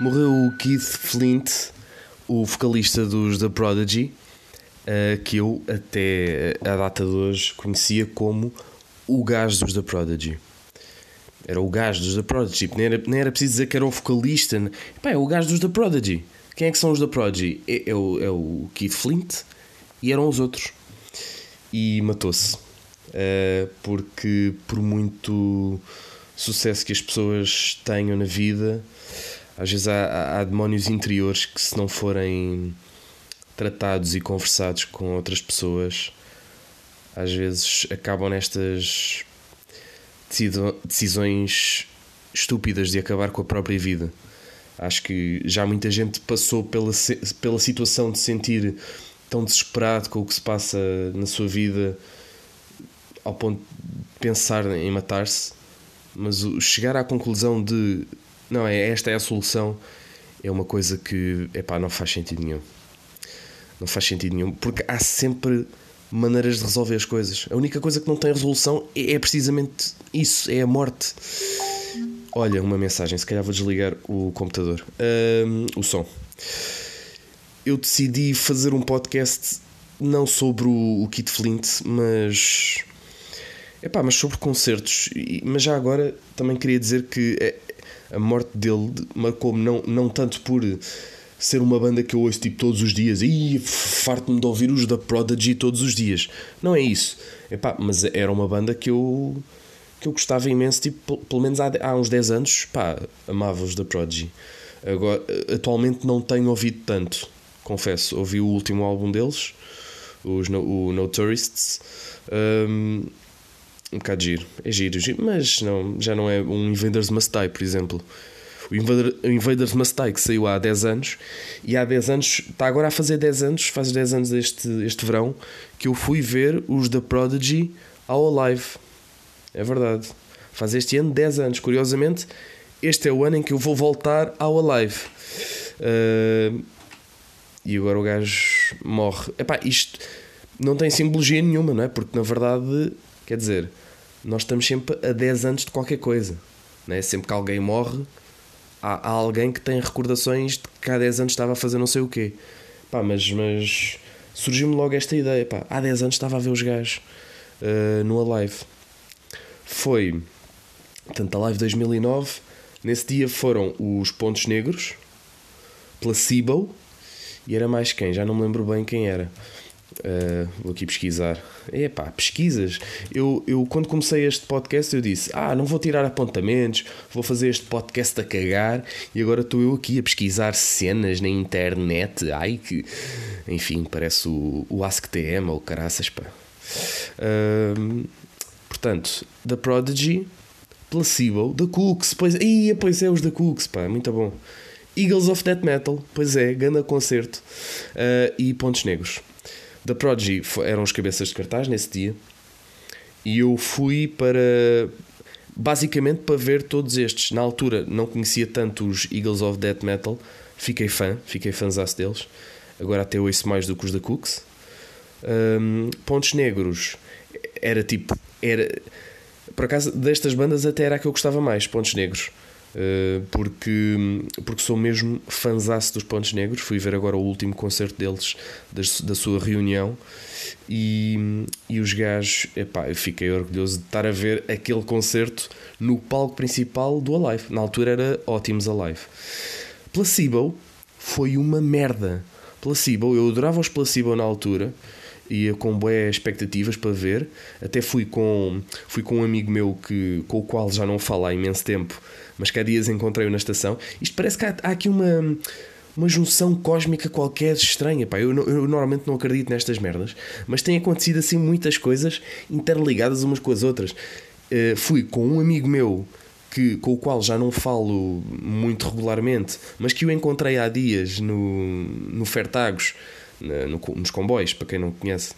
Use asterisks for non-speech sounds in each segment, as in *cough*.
Morreu o Keith Flint, o vocalista dos The Prodigy, uh, que eu até a data de hoje conhecia como o gajo dos The Prodigy. Era o gajo dos The Prodigy, nem era, nem era preciso dizer que era o vocalista. Pá, é o gajo dos The Prodigy. Quem é que são os The Prodigy? É, é, o, é o Keith Flint e eram os outros. E matou-se. Uh, porque por muito sucesso que as pessoas tenham na vida, às vezes há, há demónios interiores que, se não forem tratados e conversados com outras pessoas, às vezes acabam nestas decisões estúpidas de acabar com a própria vida. Acho que já muita gente passou pela, pela situação de sentir tão desesperado com o que se passa na sua vida ao ponto de pensar em matar-se, mas chegar à conclusão de não, é esta é a solução, é uma coisa que epá, não faz sentido nenhum. Não faz sentido nenhum, porque há sempre maneiras de resolver as coisas. A única coisa que não tem resolução é, é precisamente isso, é a morte. Olha, uma mensagem, se calhar vou desligar o computador. Um, o som. Eu decidi fazer um podcast não sobre o, o Kit Flint, mas. Epá, mas sobre concertos. Mas já agora também queria dizer que é, a morte dele marcou-me não, não tanto por ser uma banda que eu ouço tipo todos os dias e farto-me de ouvir os da Prodigy todos os dias. Não é isso. Epá, mas era uma banda que eu que eu gostava imenso, tipo, pelo menos há, há uns 10 anos, pá, amava os da Prodigy. Agora, atualmente não tenho ouvido tanto, confesso. Ouvi o último álbum deles, os no, o No Tourists. Um, um bocado giro, é giro, giro, mas não, já não é um Invaders Must Die, por exemplo. O, Invader, Invaders Must Die que saiu há 10 anos e há 10 anos, está agora a fazer 10 anos, faz 10 anos este, este verão, que eu fui ver os da Prodigy ao live. É verdade. Faz este ano 10 anos. Curiosamente, este é o ano em que eu vou voltar ao Alive. Uh, e agora o gajo morre. Epá, isto não tem simbologia nenhuma, não é? Porque na verdade, quer dizer, nós estamos sempre a 10 anos de qualquer coisa. Não é? Sempre que alguém morre, há, há alguém que tem recordações de que há 10 anos estava a fazer não sei o quê. Pá, mas, mas surgiu-me logo esta ideia. Pá, há 10 anos estava a ver os gajos uh, no Alive. Foi, portanto, a Live 2009. Nesse dia foram os Pontos Negros, Placebo e era mais quem? Já não me lembro bem quem era. Uh, vou aqui pesquisar. Epá, pesquisas. Eu, eu, quando comecei este podcast, eu disse: Ah, não vou tirar apontamentos, vou fazer este podcast a cagar. E agora estou eu aqui a pesquisar cenas na internet. Ai, que. Enfim, parece o, o AskTM ou caraças, pá. Uh, portanto, The Prodigy, Placebo, The Cooks. Pois, ia, pois é, os The Cooks, pá, muito bom. Eagles of Death Metal, pois é, ganda concerto. Uh, e Pontos Negros. The Prodigy eram os cabeças de cartaz nesse dia e eu fui para basicamente para ver todos estes. Na altura não conhecia tanto os Eagles of Death Metal, fiquei fã, fiquei fãzaço deles. Agora até ouço mais do que os da Cooks. Um, Pontos Negros era tipo, era por acaso destas bandas até era a que eu gostava mais, Pontos Negros. Uh, porque, porque sou mesmo fanzaço dos Pontos Negros. Fui ver agora o último concerto deles, da sua reunião, e, e os gajos, epá, eu fiquei orgulhoso de estar a ver aquele concerto no palco principal do Alive. Na altura era Ótimos Alive. Placebo foi uma merda. Placebo, eu adorava os Placebo na altura ia com boas expectativas para ver. Até fui com, fui com um amigo meu que, com o qual já não falo há imenso tempo, mas que há dias encontrei-o na estação. Isto parece que há, há, aqui uma, uma junção cósmica qualquer estranha. Pá. Eu, eu normalmente não acredito nestas merdas, mas tem acontecido assim muitas coisas interligadas umas com as outras. Uh, fui com um amigo meu que, com o qual já não falo muito regularmente, mas que o encontrei há dias no, no Fertagos no, nos comboios, para quem não conhece,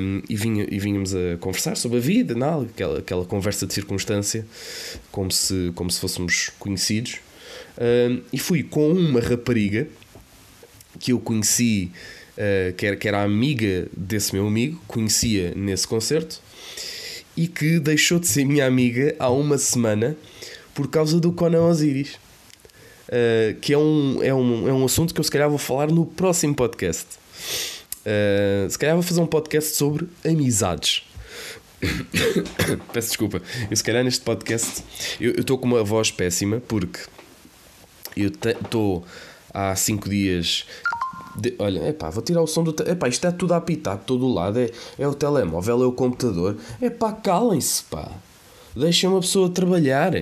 um, e, vinha, e vínhamos a conversar sobre a vida, não, aquela, aquela conversa de circunstância, como se, como se fôssemos conhecidos. Um, e fui com uma rapariga que eu conheci, uh, que, era, que era amiga desse meu amigo, conhecia nesse concerto, e que deixou de ser minha amiga há uma semana por causa do Conan Osiris. uh, que é um, é, um, é um assunto que eu se calhar vou falar no próximo podcast. Uh, se calhar vou fazer um podcast sobre amizades. *coughs* Peço desculpa. Eu se calhar neste podcast eu estou com uma voz péssima porque eu estou há 5 dias. De, olha, epá, vou tirar o som do. Epá, isto é tudo a apitar de todo o lado. É, é o telemóvel, é o computador. Epá, calem-se, pá. Deixem uma pessoa trabalhar.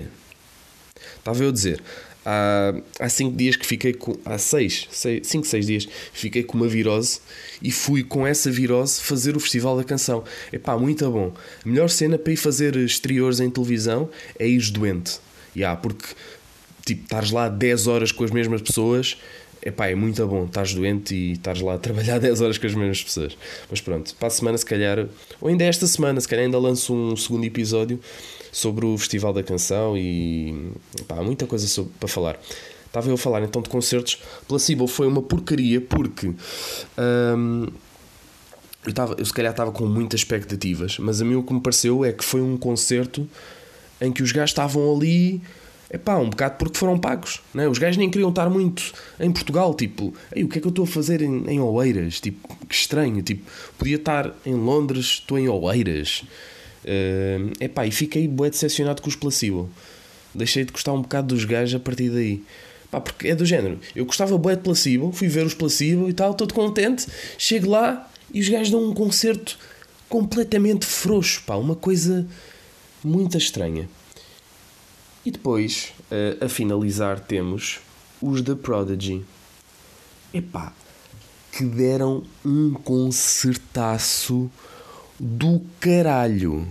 Estava eu a dizer. Há, há cinco dias que fiquei com. Há seis, seis, cinco, seis dias, fiquei com uma virose e fui com essa virose fazer o Festival da Canção. Epá, muito bom. A melhor cena para ir fazer exteriores em televisão é ir doente. Yeah, porque tipo, estares lá 10 horas com as mesmas pessoas, epá, é muito bom. Estás doente e estás lá a trabalhar *laughs* 10 horas com as mesmas pessoas. Mas pronto, para a semana, se calhar, ou ainda esta semana, se calhar ainda lanço um segundo episódio sobre o Festival da Canção e pá, há muita coisa sobre, para falar. Estava eu a falar então de concertos. Placebo foi uma porcaria porque. Hum, eu, tava, eu se calhar estava com muitas expectativas, mas a mim o que me pareceu é que foi um concerto em que os gajos estavam ali é pá, um bocado porque foram pagos. Né? Os gajos nem queriam estar muito em Portugal. Tipo, Ei, o que é que eu estou a fazer em, em Oeiras? Tipo, que estranho. Tipo, podia estar em Londres, estou em Oeiras. Uh, é pá, e fiquei bué decepcionado com os Placebo. Deixei de gostar um bocado dos gajos a partir daí. Pá, porque é do género. Eu gostava bué de Placebo, fui ver os Placebo e tal, todo contente. Chego lá e os gajos dão um concerto completamente frouxo, pá, uma coisa muito estranha. E depois, uh, a finalizar, temos os The Prodigy. Epá, que deram um concertaço do caralho.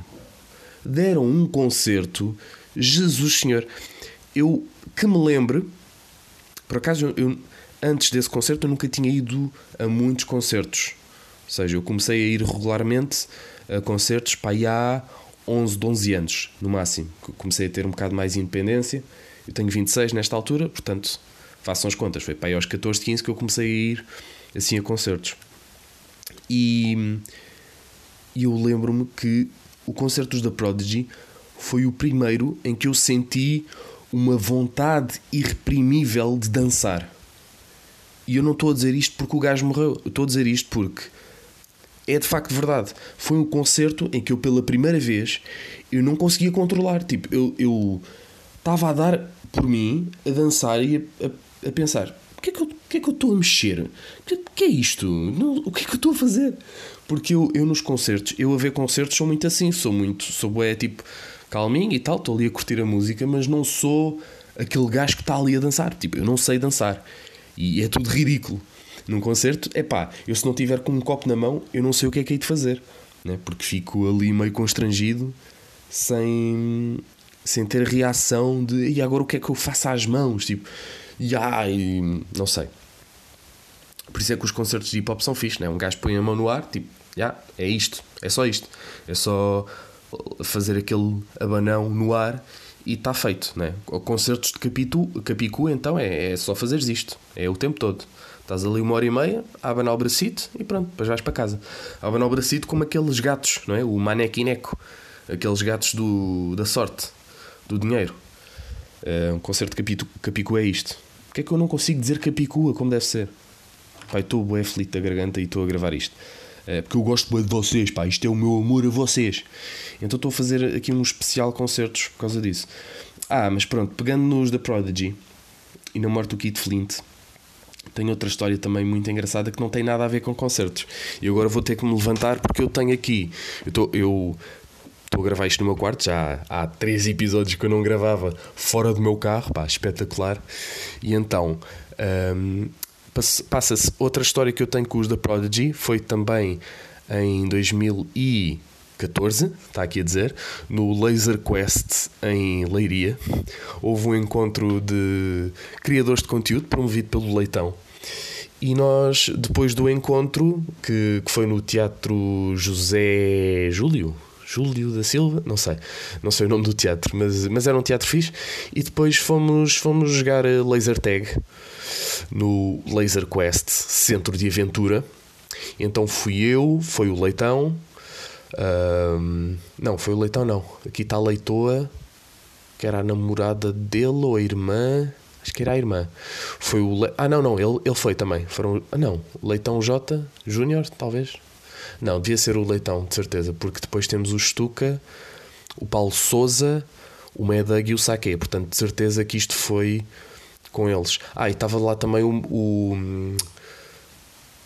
Deram um concerto, Jesus Senhor. Eu que me lembre, por acaso, eu, antes desse concerto, eu nunca tinha ido a muitos concertos. Ou seja, eu comecei a ir regularmente a concertos para aí há 11, 12 anos, no máximo. Comecei a ter um bocado mais independência. Eu tenho 26 nesta altura, portanto, façam as contas. Foi para aí aos 14, 15 que eu comecei a ir assim a concertos. E, eu lembro-me que o concerto da Prodigy foi o primeiro em que eu senti uma vontade irreprimível de dançar. E eu não estou a dizer isto porque o gajo morreu, eu estou a dizer isto porque é de facto verdade. Foi um concerto em que eu pela primeira vez eu não conseguia controlar. Tipo, eu, eu estava a dar por mim a dançar e a, a, a pensar: o que, é que, eu, o que é que eu estou a mexer? O que, que, é isto? Não, o que é que eu estou a fazer? Porque eu, eu nos concertos, eu a ver concertos sou muito assim, sou muito, sou é tipo calminho e tal, estou ali a curtir a música, mas não sou aquele gajo que está ali a dançar. Tipo, eu não sei dançar. E é tudo ridículo num concerto, é pá, eu se não tiver com um copo na mão, eu não sei o que é que hei de fazer, né? porque fico ali meio constrangido, sem, sem ter reação de e agora o que é que eu faço às mãos? Tipo, e ai, não sei. Por isso é que os concertos de hip hop são fixe, né? Um gajo põe a mão no ar, tipo, já, é isto, é só isto, é só fazer aquele abanão no ar e está feito, né? Concertos de Capitu, Capicu, então é, é só fazeres isto, é o tempo todo. Estás ali uma hora e meia, a abanar o bracito e pronto, depois vais para casa. A abanar o bracito como aqueles gatos, não é? O manequineco. Aqueles gatos do, da sorte, do dinheiro. É, um concerto de capitu, capicu é isto. Porquê é que eu não consigo dizer capicua como deve ser? Pai, estou bem aflito da garganta e estou a gravar isto. É, porque eu gosto bem de vocês, pá, isto é o meu amor a vocês. Então estou a fazer aqui um especial concertos por causa disso. Ah, mas pronto, pegando nos da Prodigy e na morte do Kit Flint, tenho outra história também muito engraçada que não tem nada a ver com concertos. E agora vou ter que me levantar porque eu tenho aqui. Eu estou. Eu, Estou a gravar isto no meu quarto, já há três episódios que eu não gravava fora do meu carro, pá, espetacular. E então, um, passa-se outra história que eu tenho com os da Prodigy, foi também em 2014, está aqui a dizer, no Laser Quest em Leiria. Houve um encontro de criadores de conteúdo promovido pelo Leitão. E nós, depois do encontro, que, que foi no Teatro José Júlio, Júlio da Silva, não sei, não sei o nome do teatro, mas, mas era um teatro fixe. E depois fomos, fomos jogar laser tag no Laser Quest Centro de Aventura. Então fui eu, foi o Leitão. Não, foi o Leitão, não. Aqui está a Leitoa, que era a namorada dele ou a irmã. Acho que era a irmã. Foi o. Le... Ah, não, não, ele, ele foi também. Foram. Ah, não, Leitão J Júnior, talvez. Não, devia ser o Leitão, de certeza, porque depois temos o Stuka, o Paulo Souza, o Medag e o Saque. Portanto, de certeza que isto foi com eles. Ah, e estava lá também o, o,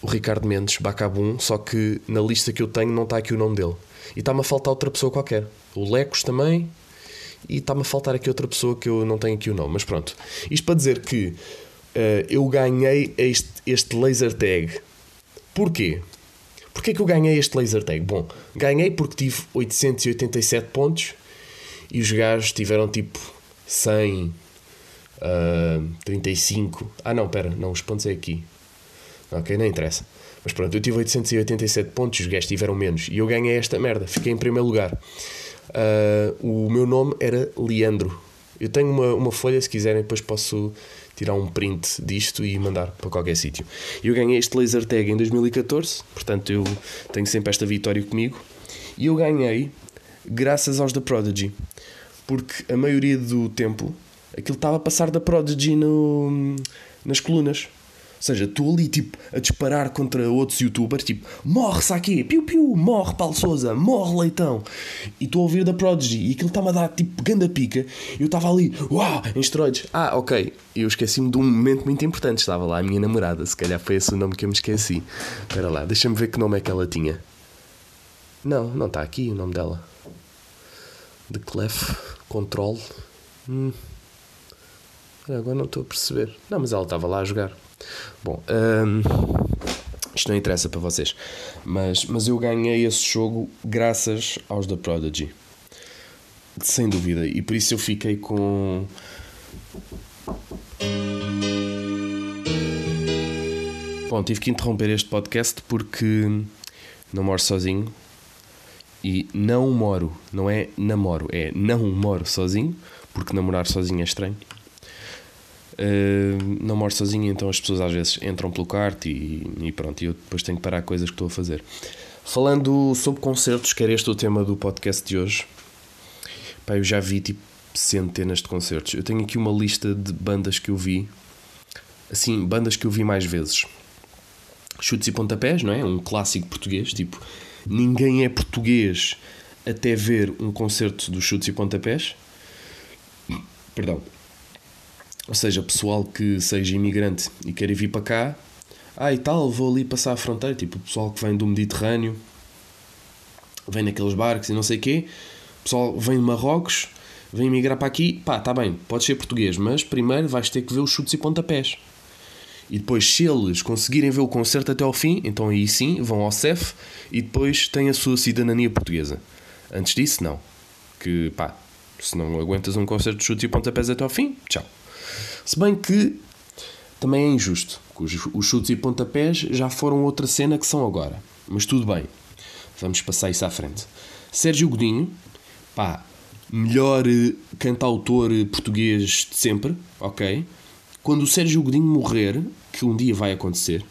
o Ricardo Mendes, Bacabum, só que na lista que eu tenho não está aqui o nome dele. E está-me a faltar outra pessoa qualquer. O Lecos também. E está-me a faltar aqui outra pessoa que eu não tenho aqui o nome. Mas pronto. Isto para dizer que uh, eu ganhei este, este laser tag. Porquê? Porquê que eu ganhei este laser tag? Bom, ganhei porque tive 887 pontos e os gajos tiveram tipo 100, uh, 35. Ah, não, pera, não, os pontos é aqui. Ok, não interessa. Mas pronto, eu tive 887 pontos, os gajos tiveram menos. E eu ganhei esta merda, fiquei em primeiro lugar. Uh, o meu nome era Leandro. Eu tenho uma, uma folha, se quiserem, depois posso tirar um print disto e mandar para qualquer sítio. Eu ganhei este laser tag em 2014, portanto eu tenho sempre esta vitória comigo. E eu ganhei graças aos da Prodigy, porque a maioria do tempo aquilo estava a passar da Prodigy no, nas colunas. Seja, estou ali tipo a disparar contra outros youtubers, tipo, morre Saki, piu piu, morre Paulo Souza, morre Leitão. E estou a ouvir da Prodigy e aquilo está-me a dar tipo ganda pica. Eu estava ali, uau, em esteroides. Ah, ok. Eu esqueci-me de um momento muito importante. Estava lá a minha namorada, se calhar foi esse o nome que eu me esqueci. Espera lá, deixa-me ver que nome é que ela tinha. Não, não está aqui o nome dela. The Clef Control. Hum. Agora não estou a perceber. Não, mas ela estava lá a jogar. Bom, hum, isto não interessa para vocês, mas, mas eu ganhei esse jogo graças aos da Prodigy, sem dúvida, e por isso eu fiquei com. Bom, tive que interromper este podcast porque não moro sozinho e não moro, não é namoro, é não moro sozinho, porque namorar sozinho é estranho. Uh, não moro sozinho, então as pessoas às vezes entram pelo kart e, e pronto, e eu depois tenho que parar coisas que estou a fazer. Falando sobre concertos, que era este o tema do podcast de hoje, pá, eu já vi tipo centenas de concertos. Eu tenho aqui uma lista de bandas que eu vi, assim, bandas que eu vi mais vezes. Chutes e Pontapés, não é? Um clássico português, tipo, ninguém é português até ver um concerto dos Chutes e Pontapés. Perdão ou seja, pessoal que seja imigrante e queira vir para cá, ah e tal, vou ali passar a fronteira, tipo o pessoal que vem do Mediterrâneo, vem naqueles barcos e não sei o quê, pessoal vem de Marrocos, vem migrar para aqui, pá, está bem, pode ser português, mas primeiro vais ter que ver os chutes e pontapés. E depois, se eles conseguirem ver o concerto até ao fim, então aí sim vão ao CEF e depois têm a sua cidadania portuguesa. Antes disso, não. Que pá, se não aguentas um concerto de chutes e pontapés até ao fim, tchau. Se bem que também é injusto, os, os chutes e pontapés já foram outra cena que são agora. Mas tudo bem, vamos passar isso à frente. Sérgio Godinho, pá, melhor eh, cantautor português de sempre, ok? Quando o Sérgio Godinho morrer, que um dia vai acontecer,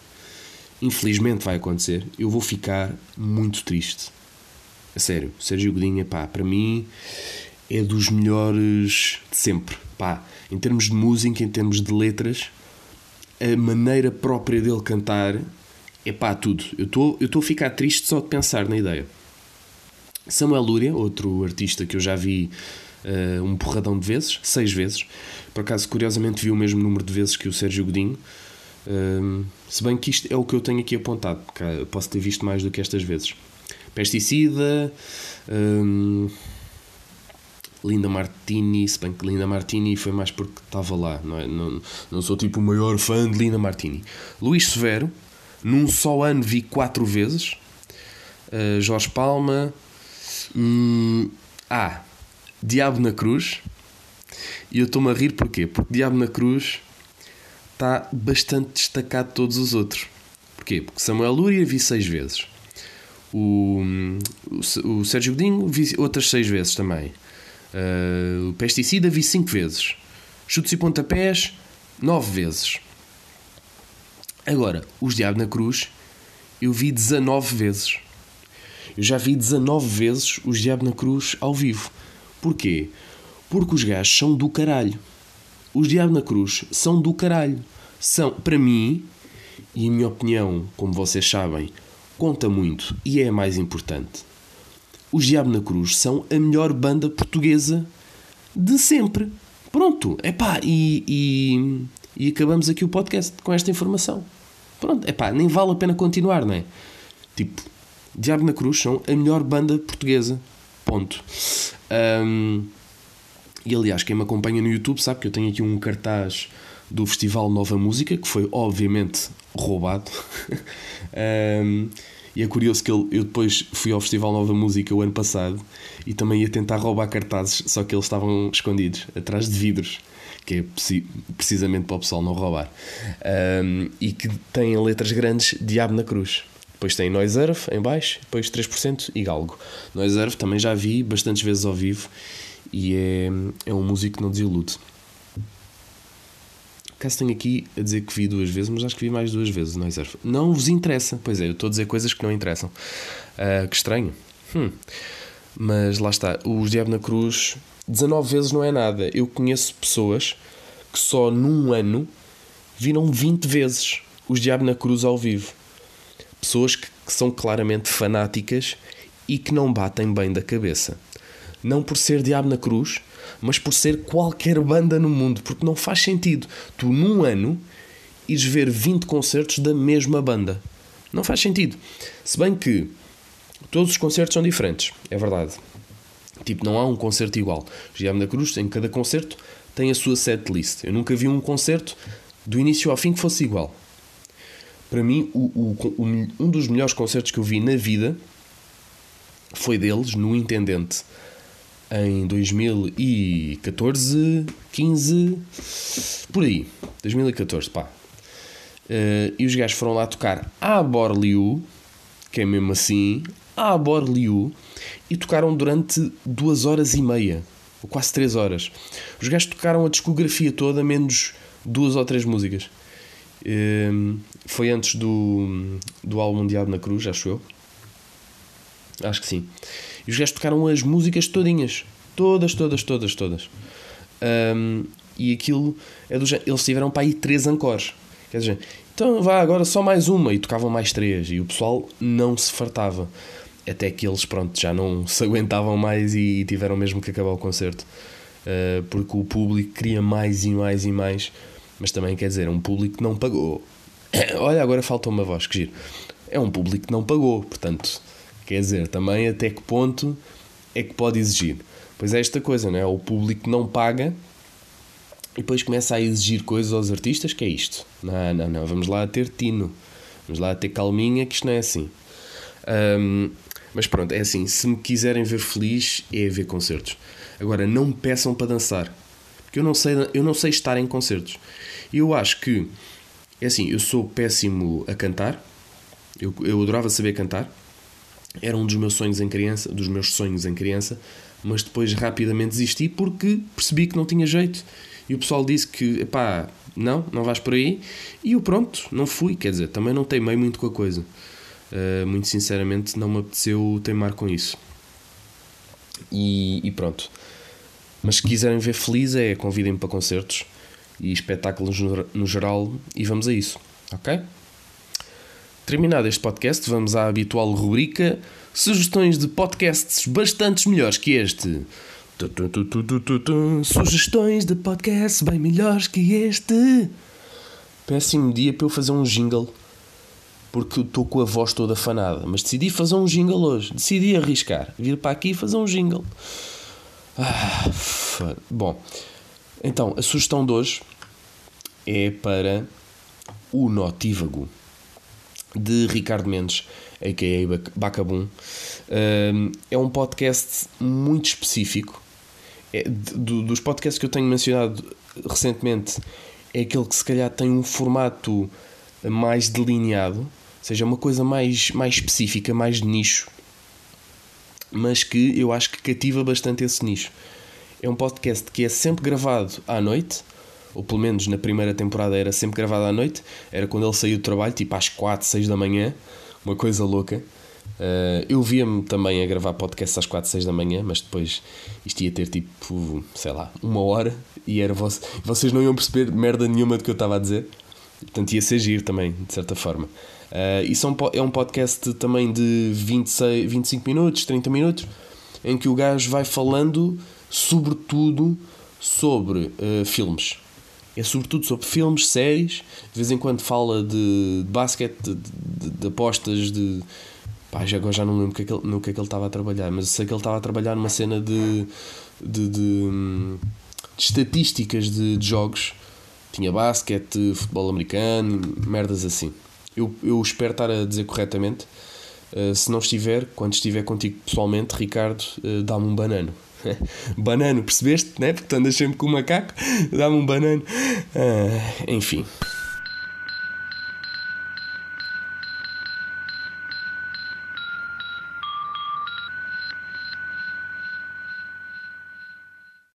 infelizmente vai acontecer, eu vou ficar muito triste. A sério, Sérgio Godinho, pá, para mim é dos melhores de sempre, pá em termos de música, em termos de letras, a maneira própria dele cantar é pá, tudo. Eu estou eu a ficar triste só de pensar na ideia. Samuel Lúria, outro artista que eu já vi uh, um porradão de vezes, seis vezes. Por acaso, curiosamente, vi o mesmo número de vezes que o Sérgio Godinho. Uh, se bem que isto é o que eu tenho aqui apontado, posso ter visto mais do que estas vezes. Pesticida. Uh, Linda Martini, se bem que Linda Martini foi mais porque estava lá, não, é? não, não sou tipo o maior fã de Linda Martini. Luís Severo, num só ano vi quatro vezes. Uh, Jorge Palma. Hum, ah, Diabo na Cruz. E eu estou-me a rir porquê? Porque Diabo na Cruz está bastante destacado de todos os outros. Porquê? Porque Samuel Lúria vi seis vezes. O, hum, o, o Sérgio Godinho vi outras seis vezes também. Uh, o pesticida vi 5 vezes. Chutes e pontapés, 9 vezes. Agora, os Diabo na Cruz, eu vi 19 vezes. Eu já vi 19 vezes os Diabo na Cruz ao vivo. Porquê? Porque os gajos são do caralho. os Diabo na Cruz são do caralho. São, para mim, e a minha opinião, como vocês sabem, conta muito e é a mais importante. Os Diabo na Cruz são a melhor banda portuguesa de sempre. Pronto, é pá, e, e, e, acabamos aqui o podcast com esta informação. Pronto, é pá, nem vale a pena continuar, não é? Tipo, Diabo na Cruz são a melhor banda portuguesa. Ponto. Um, e aliás, quem me acompanha no YouTube sabe que eu tenho aqui um cartaz do Festival Nova Música, que foi obviamente roubado. *laughs* um, e é curioso que eu depois fui ao Festival Nova Música o ano passado e também ia tentar roubar cartazes, só que eles estavam escondidos atrás de vidros, que é precisamente para o pessoal não roubar. Um, e que têm letras grandes Diabo na Cruz. Depois tem Noiserve em baixo, depois 3% e Galgo. Noiserve também já vi bastantes vezes ao vivo e é, é um músico que não desilude. Caso tenho aqui a dizer que vi duas vezes, mas acho que vi mais duas vezes não Surf. Não vos interessa. Pois é, eu estou a dizer coisas que não interessam. Uh, que estranho. Hum. Mas lá está. Os Diabo na Cruz, 19 vezes não é nada. Eu conheço pessoas que só num ano viram 20 vezes os Diabo na Cruz ao vivo. Pessoas que, que são claramente fanáticas e que não batem bem da cabeça. Não por ser Diabo na Cruz, mas por ser qualquer banda no mundo, porque não faz sentido tu num ano ires ver 20 concertos da mesma banda. Não faz sentido. Se bem que todos os concertos são diferentes, é verdade. Tipo, não há um concerto igual. Giam da Cruz, em cada concerto, tem a sua set list. Eu nunca vi um concerto do início ao fim que fosse igual. Para mim, o, o, um dos melhores concertos que eu vi na vida foi deles no Intendente em 2014, 15, por aí, 2014, pá. Uh, e os gajos foram lá tocar a Borliu, que é mesmo assim, a Borliu, e tocaram durante duas horas e meia, ou quase três horas. Os gajos tocaram a discografia toda, menos duas ou três músicas. Uh, foi antes do, do álbum Diabo na Cruz, acho eu. Acho que sim. E os gajos tocaram as músicas todinhas. Todas, todas, todas, todas. Um, e aquilo é do Eles tiveram para aí três ancores. Quer dizer, então vá agora só mais uma. E tocavam mais três. E o pessoal não se fartava. Até que eles, pronto, já não se aguentavam mais e tiveram mesmo que acabar o concerto. Uh, porque o público queria mais e mais e mais. Mas também quer dizer, um público que não pagou. *coughs* Olha, agora falta uma voz, que giro. É um público que não pagou, portanto, quer dizer, também até que ponto é que pode exigir. Pois é esta coisa, não é? O público não paga e depois começa a exigir coisas aos artistas, que é isto. Não, não, não, vamos lá ter tino. Vamos lá ter calminha, que isto não é assim. Um, mas pronto, é assim, se me quiserem ver feliz, é ver concertos. Agora, não me peçam para dançar. Porque eu não sei, eu não sei estar em concertos. E eu acho que, é assim, eu sou péssimo a cantar. Eu, eu adorava saber cantar. Era um dos meus sonhos em criança, dos meus sonhos em criança, mas depois rapidamente desisti porque percebi que não tinha jeito. E o pessoal disse que, pá, não, não vais por aí. E eu, pronto, não fui. Quer dizer, também não teimei muito com a coisa. Uh, muito sinceramente, não me apeteceu teimar com isso. E, e pronto. Mas se quiserem ver feliz, é convidem-me para concertos e espetáculos no, no geral e vamos a isso, ok? Terminado este podcast, vamos à habitual rubrica sugestões de podcasts bastante melhores que este. Sugestões de podcasts bem melhores que este. Péssimo dia para eu fazer um jingle. Porque estou com a voz toda afanada. Mas decidi fazer um jingle hoje. Decidi arriscar. Vir para aqui e fazer um jingle. Ah, Bom, então a sugestão de hoje é para o Notívago de Ricardo Mendes, a.k.a. Bacabum. É um podcast muito específico. É, dos podcasts que eu tenho mencionado recentemente, é aquele que se calhar tem um formato mais delineado, ou seja, uma coisa mais, mais específica, mais de nicho, mas que eu acho que cativa bastante esse nicho. É um podcast que é sempre gravado à noite, ou pelo menos na primeira temporada era sempre gravado à noite, era quando ele saiu do trabalho, tipo às 4, 6 da manhã, uma coisa louca. Uh, eu via-me também a gravar podcast às 4, 6 da manhã, mas depois isto ia ter tipo, sei lá, uma hora e era vocês não iam perceber merda nenhuma do que eu estava a dizer. Portanto, ia ser giro também, de certa forma. Uh, e são, é um podcast também de 26, 25 minutos, 30 minutos, em que o gajo vai falando sobretudo sobre uh, filmes. É sobretudo sobre filmes, séries, de vez em quando fala de, de basquete, de, de, de apostas, de Pá, já agora já não lembro que, é que ele, no que é que ele estava a trabalhar, mas sei que ele estava a trabalhar numa cena de, de, estatísticas de, de, jogos. Tinha basquete, futebol americano, merdas assim. Eu, eu espero estar a dizer corretamente. Uh, se não estiver, quando estiver contigo pessoalmente, Ricardo, uh, dá-me um banano. *laughs* banano, percebeste? Né? Porque tu andas sempre com o macaco, dá-me um banano. Uh, enfim.